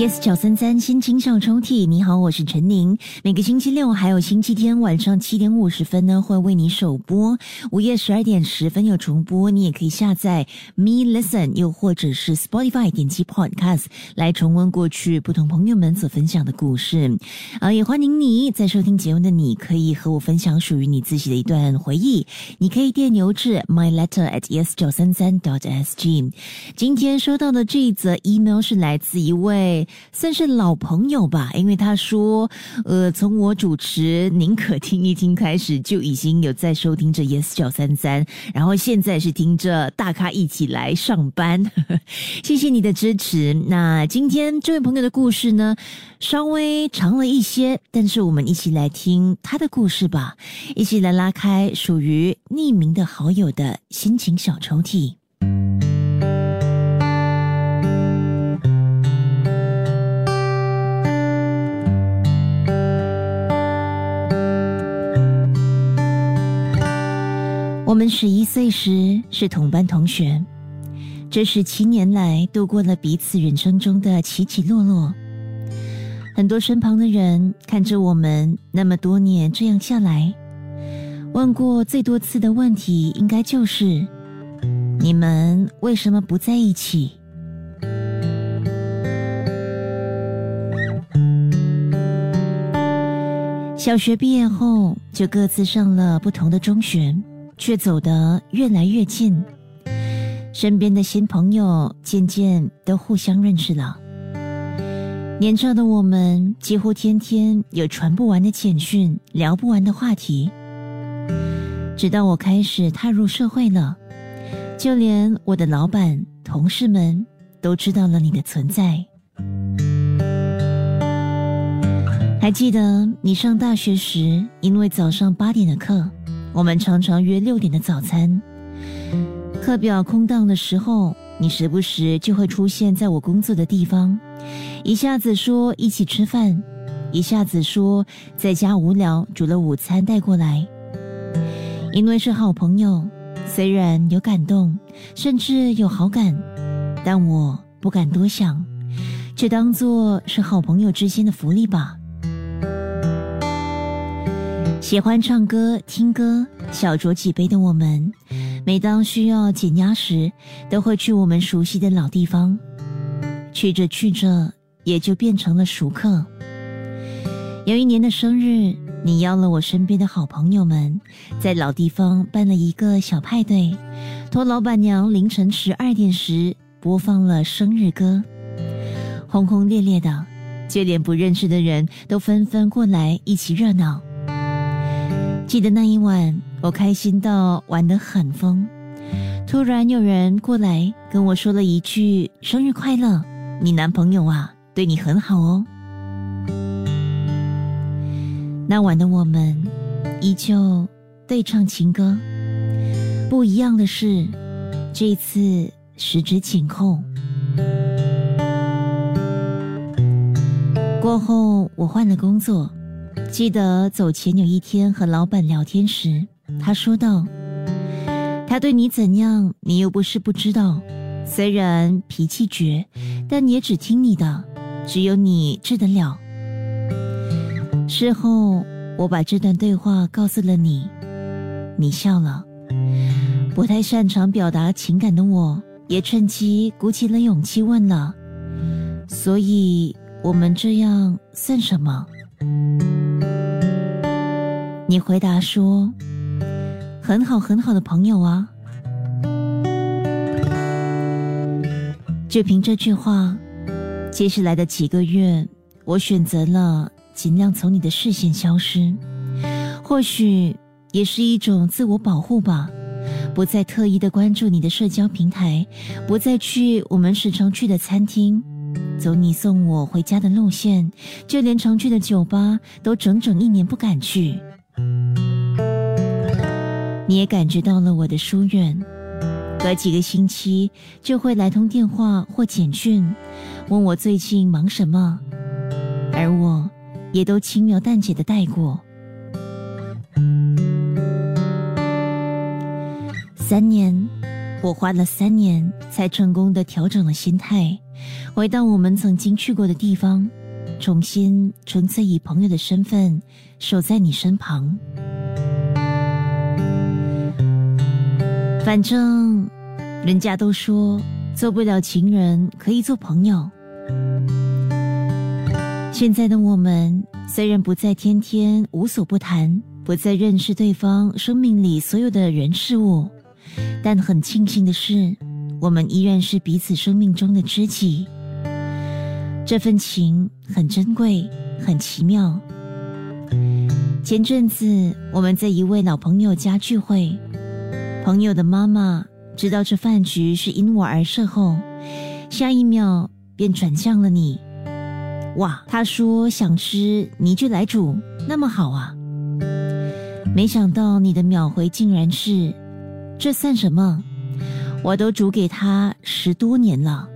Yes，九三三心情小抽屉，你好，我是陈宁。每个星期六还有星期天晚上七点五十分呢，会为你首播；午夜十二点十分有重播。你也可以下载 Me Listen，又或者是 Spotify 点击 Podcast 来重温过去不同朋友们所分享的故事。啊，也欢迎你在收听节目的你可以和我分享属于你自己的一段回忆。你可以电邮至 My Letter at Yes 九三三 dot S G。今天收到的这一则 email 是来自一位。算是老朋友吧，因为他说，呃，从我主持宁可听一听开始，就已经有在收听着 Yes 九三三，然后现在是听着大咖一起来上班，谢谢你的支持。那今天这位朋友的故事呢，稍微长了一些，但是我们一起来听他的故事吧，一起来拉开属于匿名的好友的心情小抽屉。我们十一岁时是同班同学，这十七年来度过了彼此人生中的起起落落。很多身旁的人看着我们那么多年这样下来，问过最多次的问题，应该就是：你们为什么不在一起？小学毕业后，就各自上了不同的中学。却走得越来越近，身边的新朋友渐渐都互相认识了。年少的我们几乎天天有传不完的简讯，聊不完的话题。直到我开始踏入社会了，就连我的老板、同事们都知道了你的存在。还记得你上大学时，因为早上八点的课。我们常常约六点的早餐，课表空档的时候，你时不时就会出现在我工作的地方，一下子说一起吃饭，一下子说在家无聊煮了午餐带过来。因为是好朋友，虽然有感动，甚至有好感，但我不敢多想，就当做是好朋友之间的福利吧。喜欢唱歌、听歌、小酌几杯的我们，每当需要减压时，都会去我们熟悉的老地方。去着去着，也就变成了熟客。有一年的生日，你邀了我身边的好朋友们，在老地方办了一个小派对，托老板娘凌晨十二点时播放了生日歌，轰轰烈烈的，就连不认识的人都纷纷过来一起热闹。记得那一晚，我开心到玩得很疯。突然有人过来跟我说了一句：“生日快乐，你男朋友啊，对你很好哦。”那晚的我们依旧对唱情歌，不一样的是，这次十指紧扣。过后，我换了工作。记得走前有一天和老板聊天时，他说道：“他对你怎样，你又不是不知道。虽然脾气倔，但也只听你的，只有你治得了。”事后我把这段对话告诉了你，你笑了。不太擅长表达情感的我，也趁机鼓起了勇气问了：“所以我们这样算什么？”你回答说：“很好，很好的朋友啊。”就凭这句话，接下来的几个月，我选择了尽量从你的视线消失。或许也是一种自我保护吧，不再特意的关注你的社交平台，不再去我们时常去的餐厅，走你送我回家的路线，就连常去的酒吧，都整整一年不敢去。你也感觉到了我的疏远，隔几个星期就会来通电话或简讯，问我最近忙什么，而我也都轻描淡写的带过。三年，我花了三年才成功的调整了心态，回到我们曾经去过的地方，重新纯粹以朋友的身份守在你身旁。反正人家都说做不了情人，可以做朋友。现在的我们虽然不再天天无所不谈，不再认识对方生命里所有的人事物，但很庆幸的是，我们依然是彼此生命中的知己。这份情很珍贵，很奇妙。前阵子我们在一位老朋友家聚会，朋友的妈妈知道这饭局是因我而设后，下一秒便转向了你。哇，他说想吃你就来煮，那么好啊！没想到你的秒回竟然是，这算什么？我都煮给他十多年了。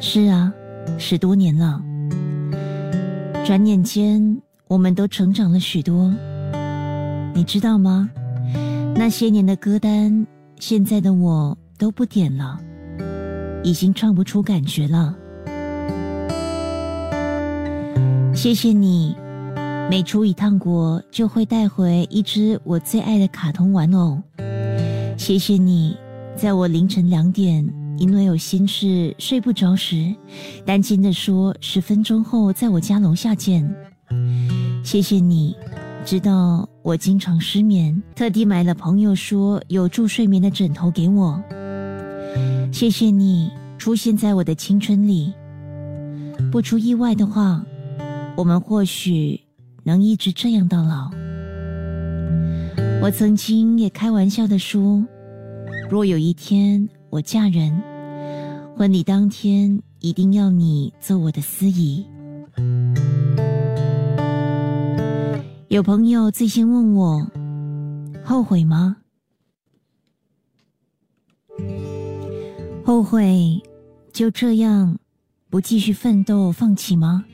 是啊，十多年了。转眼间，我们都成长了许多。你知道吗？那些年的歌单，现在的我都不点了。已经唱不出感觉了。谢谢你，每出一趟国就会带回一只我最爱的卡通玩偶。谢谢你，在我凌晨两点因为有心事睡不着时，担心的说十分钟后在我家楼下见。谢谢你，知道我经常失眠，特地买了朋友说有助睡眠的枕头给我。谢谢你出现在我的青春里。不出意外的话，我们或许能一直这样到老。我曾经也开玩笑的说，若有一天我嫁人，婚礼当天一定要你做我的司仪。有朋友最先问我，后悔吗？后悔就这样不继续奋斗放弃吗？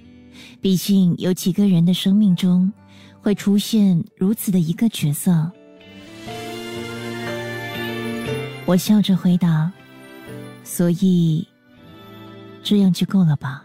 毕竟有几个人的生命中会出现如此的一个角色。我笑着回答：“所以这样就够了吧。”